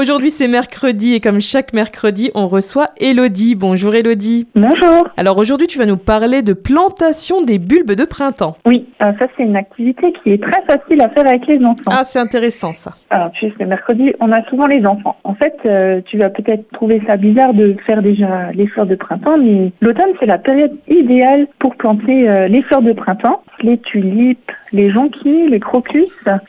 Aujourd'hui, c'est mercredi et comme chaque mercredi, on reçoit Elodie. Bonjour Elodie. Bonjour. Alors aujourd'hui, tu vas nous parler de plantation des bulbes de printemps. Oui, euh, ça c'est une activité qui est très facile à faire avec les enfants. Ah, c'est intéressant ça. Alors tu sais, c'est mercredi, on a souvent les enfants. En fait, euh, tu vas peut-être trouver ça bizarre de faire déjà les fleurs de printemps, mais l'automne c'est la période idéale pour planter euh, les fleurs de printemps, les tulipes, les jonquilles, les crocus,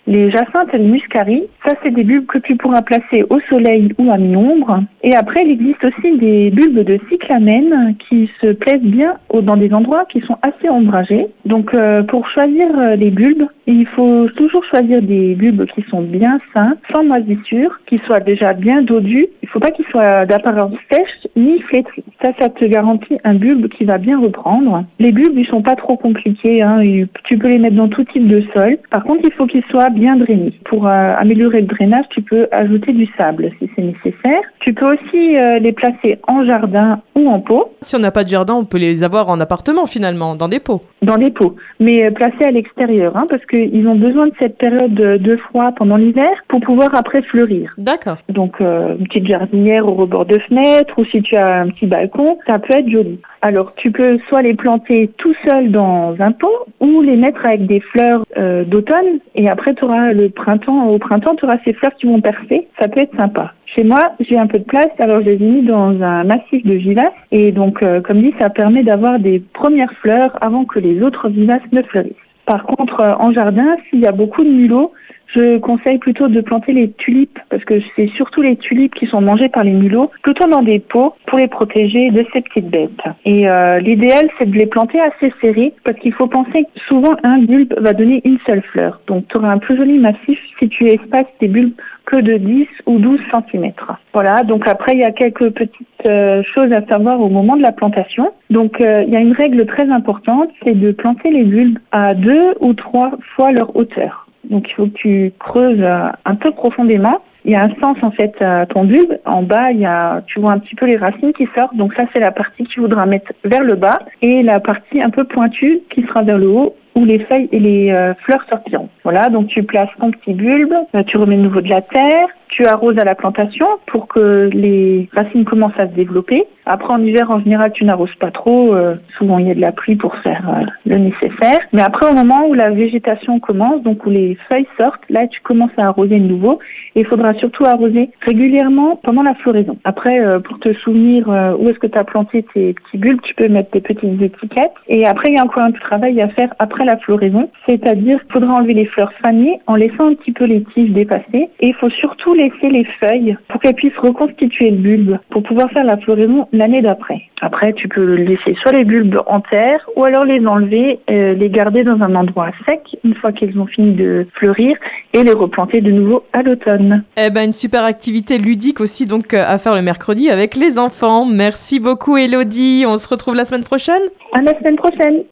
les jacinthes et les muscaries. Ça, c'est des bulbes que tu pourras placer au soleil ou à mi-ombre. Et après, il existe aussi des bulbes de cyclamène qui se plaisent bien dans des endroits qui sont assez ombragés. Donc, euh, pour choisir euh, les bulbes, il faut toujours choisir des bulbes qui sont bien sains, sans moisissure, qui soient déjà bien dodus. Faut pas qu'ils soient d'apparence sèche ni flétris. Ça, ça te garantit un bulbe qui va bien reprendre. Les bulbes, ils sont pas trop compliqués. Hein. Tu peux les mettre dans tout type de sol. Par contre, il faut qu'ils soient bien drainés. Pour euh, améliorer le drainage, tu peux ajouter du sable c'est nécessaire. Tu peux aussi euh, les placer en jardin ou en pot. Si on n'a pas de jardin, on peut les avoir en appartement finalement, dans des pots. Dans des pots, mais euh, placés à l'extérieur, hein, parce qu'ils ont besoin de cette période de froid pendant l'hiver pour pouvoir après fleurir. D'accord. Donc une petite jardinière au rebord de fenêtre ou si tu as un petit balcon, ça peut être joli. Alors tu peux soit les planter tout seul dans un pot ou les mettre avec des fleurs euh, d'automne et après tu auras le printemps. Au printemps, tu auras ces fleurs qui vont percer. Ça peut être sympa. Chez moi, j'ai un peu de place, alors je les ai mis dans un massif de vivaces. Et donc, euh, comme dit, ça permet d'avoir des premières fleurs avant que les autres vivaces ne fleurissent. Par contre, euh, en jardin, s'il y a beaucoup de mulots, je conseille plutôt de planter les tulipes parce que c'est surtout les tulipes qui sont mangées par les mulots, plutôt dans des pots pour les protéger de ces petites bêtes. Et euh, l'idéal, c'est de les planter assez serrés parce qu'il faut penser que souvent un bulbe va donner une seule fleur. Donc tu auras un plus joli massif si tu espaces tes bulbes que de 10 ou 12 cm. Voilà, donc après il y a quelques petites euh, choses à savoir au moment de la plantation. Donc euh, il y a une règle très importante, c'est de planter les bulbes à deux ou trois fois leur hauteur. Donc il faut que tu creuses euh, un peu profondément. Il y a un sens en fait à ton bulbe. En bas, il y a, tu vois un petit peu les racines qui sortent. Donc ça, c'est la partie que tu voudras mettre vers le bas et la partie un peu pointue qui sera vers le haut où les feuilles et les euh, fleurs sortiront. Voilà, donc tu places ton petit bulbe, euh, tu remets de nouveau de la terre, tu arroses à la plantation pour que les racines commencent à se développer. Après, en hiver, en général, tu n'arroses pas trop. Euh, souvent, il y a de la pluie pour faire euh, le nécessaire. Mais après, au moment où la végétation commence, donc où les feuilles sortent, là, tu commences à arroser de nouveau. Et il faudra surtout arroser régulièrement pendant la floraison. Après, euh, pour te souvenir où est-ce que tu as planté tes petits bulbes, tu peux mettre des petites étiquettes. Et après, il y a encore un travail à faire après la floraison. C'est-à-dire qu'il faudra enlever les fleurs fanées en laissant un petit peu les tiges dépasser. Et il faut surtout laisser les feuilles pour qu'elles puissent reconstituer le bulbe pour pouvoir faire la floraison l'année d'après. Après, tu peux laisser soit les bulbes en terre ou alors les enlever, euh, les garder dans un endroit sec une fois qu'ils ont fini de fleurir et les replanter de nouveau à l'automne. Eh ben, une super activité ludique aussi donc euh, à faire le mercredi avec les enfants. Merci beaucoup Elodie. On se retrouve la semaine prochaine. À la semaine prochaine.